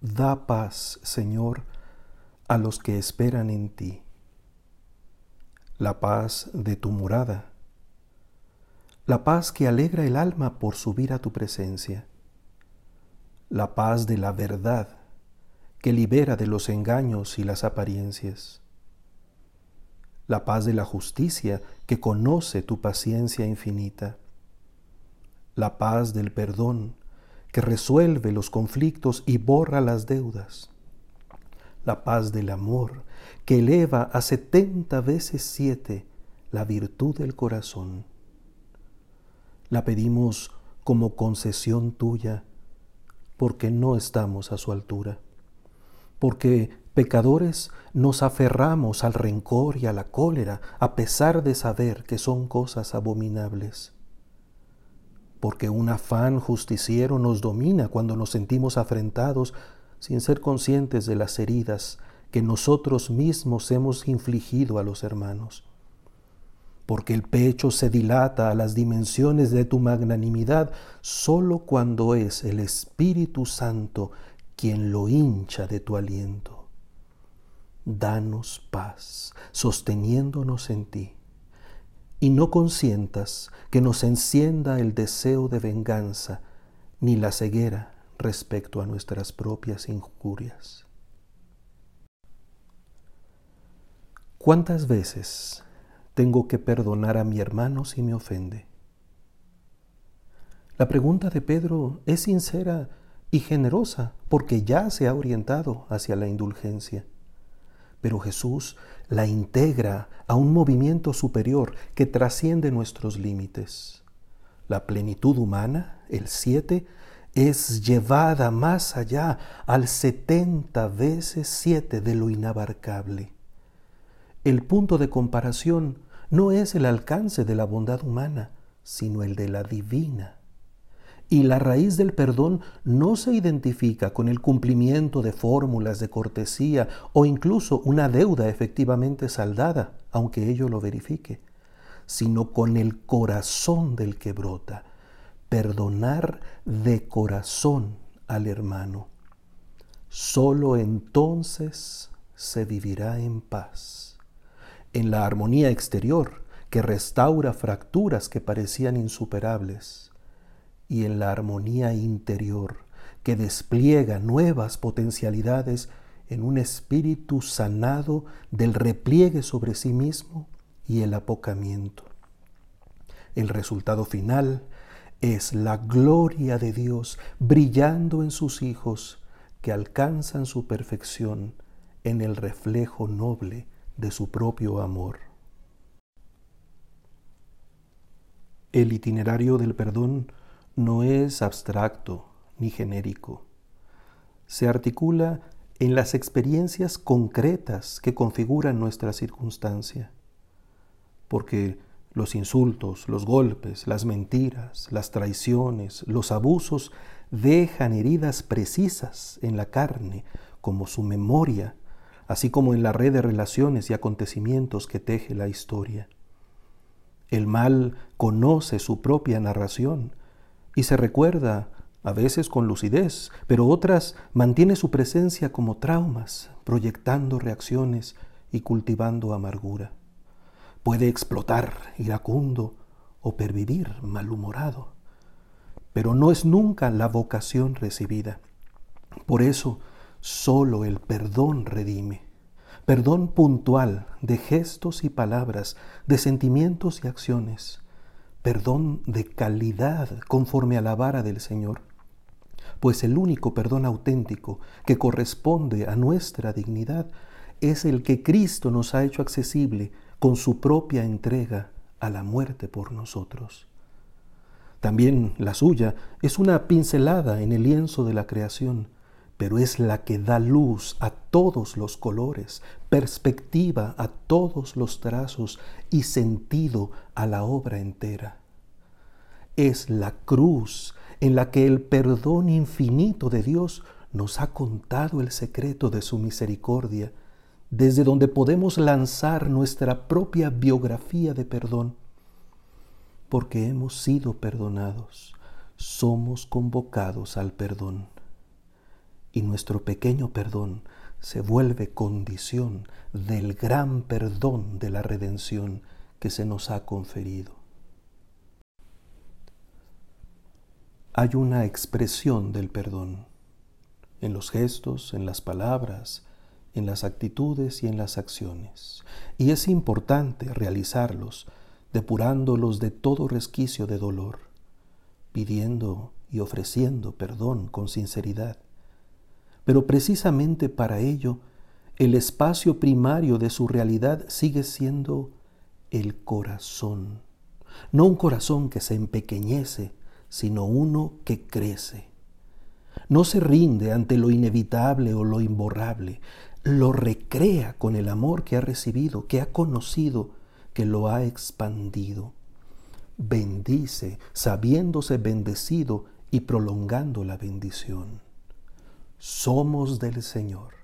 Da paz, Señor, a los que esperan en ti. La paz de tu morada. La paz que alegra el alma por subir a tu presencia. La paz de la verdad que libera de los engaños y las apariencias. La paz de la justicia que conoce tu paciencia infinita. La paz del perdón que resuelve los conflictos y borra las deudas. La paz del amor, que eleva a setenta veces siete la virtud del corazón. La pedimos como concesión tuya, porque no estamos a su altura, porque pecadores nos aferramos al rencor y a la cólera a pesar de saber que son cosas abominables porque un afán justiciero nos domina cuando nos sentimos afrentados sin ser conscientes de las heridas que nosotros mismos hemos infligido a los hermanos. Porque el pecho se dilata a las dimensiones de tu magnanimidad solo cuando es el Espíritu Santo quien lo hincha de tu aliento. Danos paz, sosteniéndonos en ti y no consientas que nos encienda el deseo de venganza ni la ceguera respecto a nuestras propias injurias. ¿Cuántas veces tengo que perdonar a mi hermano si me ofende? La pregunta de Pedro es sincera y generosa porque ya se ha orientado hacia la indulgencia. Pero Jesús la integra a un movimiento superior que trasciende nuestros límites. La plenitud humana, el siete, es llevada más allá al setenta veces siete de lo inabarcable. El punto de comparación no es el alcance de la bondad humana, sino el de la divina. Y la raíz del perdón no se identifica con el cumplimiento de fórmulas de cortesía o incluso una deuda efectivamente saldada, aunque ello lo verifique, sino con el corazón del que brota. Perdonar de corazón al hermano. Solo entonces se vivirá en paz, en la armonía exterior que restaura fracturas que parecían insuperables y en la armonía interior que despliega nuevas potencialidades en un espíritu sanado del repliegue sobre sí mismo y el apocamiento. El resultado final es la gloria de Dios brillando en sus hijos que alcanzan su perfección en el reflejo noble de su propio amor. El itinerario del perdón no es abstracto ni genérico. Se articula en las experiencias concretas que configuran nuestra circunstancia. Porque los insultos, los golpes, las mentiras, las traiciones, los abusos dejan heridas precisas en la carne como su memoria, así como en la red de relaciones y acontecimientos que teje la historia. El mal conoce su propia narración y se recuerda a veces con lucidez, pero otras mantiene su presencia como traumas, proyectando reacciones y cultivando amargura. Puede explotar iracundo o pervivir malhumorado, pero no es nunca la vocación recibida. Por eso, solo el perdón redime. Perdón puntual de gestos y palabras, de sentimientos y acciones perdón de calidad conforme a la vara del Señor, pues el único perdón auténtico que corresponde a nuestra dignidad es el que Cristo nos ha hecho accesible con su propia entrega a la muerte por nosotros. También la suya es una pincelada en el lienzo de la creación, pero es la que da luz a todos los colores, perspectiva a todos los trazos y sentido a la obra entera. Es la cruz en la que el perdón infinito de Dios nos ha contado el secreto de su misericordia, desde donde podemos lanzar nuestra propia biografía de perdón, porque hemos sido perdonados, somos convocados al perdón y nuestro pequeño perdón se vuelve condición del gran perdón de la redención que se nos ha conferido. Hay una expresión del perdón en los gestos, en las palabras, en las actitudes y en las acciones. Y es importante realizarlos, depurándolos de todo resquicio de dolor, pidiendo y ofreciendo perdón con sinceridad pero precisamente para ello, el espacio primario de su realidad sigue siendo el corazón. No un corazón que se empequeñece, sino uno que crece. No se rinde ante lo inevitable o lo imborrable, lo recrea con el amor que ha recibido, que ha conocido, que lo ha expandido. Bendice, sabiéndose bendecido y prolongando la bendición somos del Señor.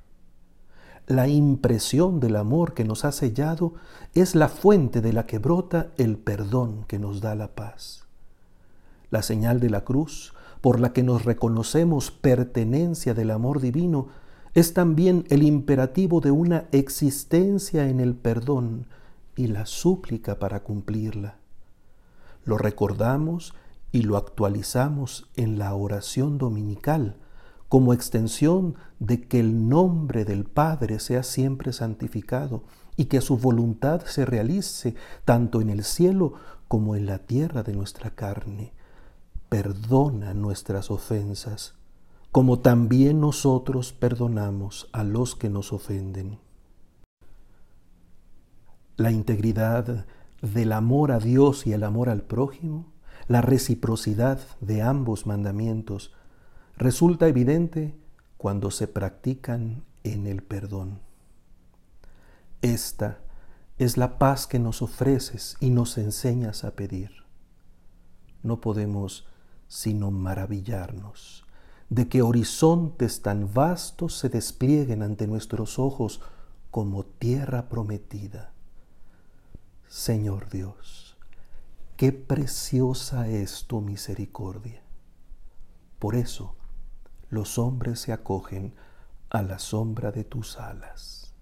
La impresión del amor que nos ha sellado es la fuente de la que brota el perdón que nos da la paz. La señal de la cruz, por la que nos reconocemos pertenencia del amor divino, es también el imperativo de una existencia en el perdón y la súplica para cumplirla. Lo recordamos y lo actualizamos en la oración dominical, como extensión de que el nombre del Padre sea siempre santificado y que su voluntad se realice tanto en el cielo como en la tierra de nuestra carne. Perdona nuestras ofensas, como también nosotros perdonamos a los que nos ofenden. La integridad del amor a Dios y el amor al prójimo, la reciprocidad de ambos mandamientos, resulta evidente cuando se practican en el perdón. Esta es la paz que nos ofreces y nos enseñas a pedir. No podemos sino maravillarnos de que horizontes tan vastos se desplieguen ante nuestros ojos como tierra prometida. Señor Dios, qué preciosa es tu misericordia. Por eso, los hombres se acogen a la sombra de tus alas.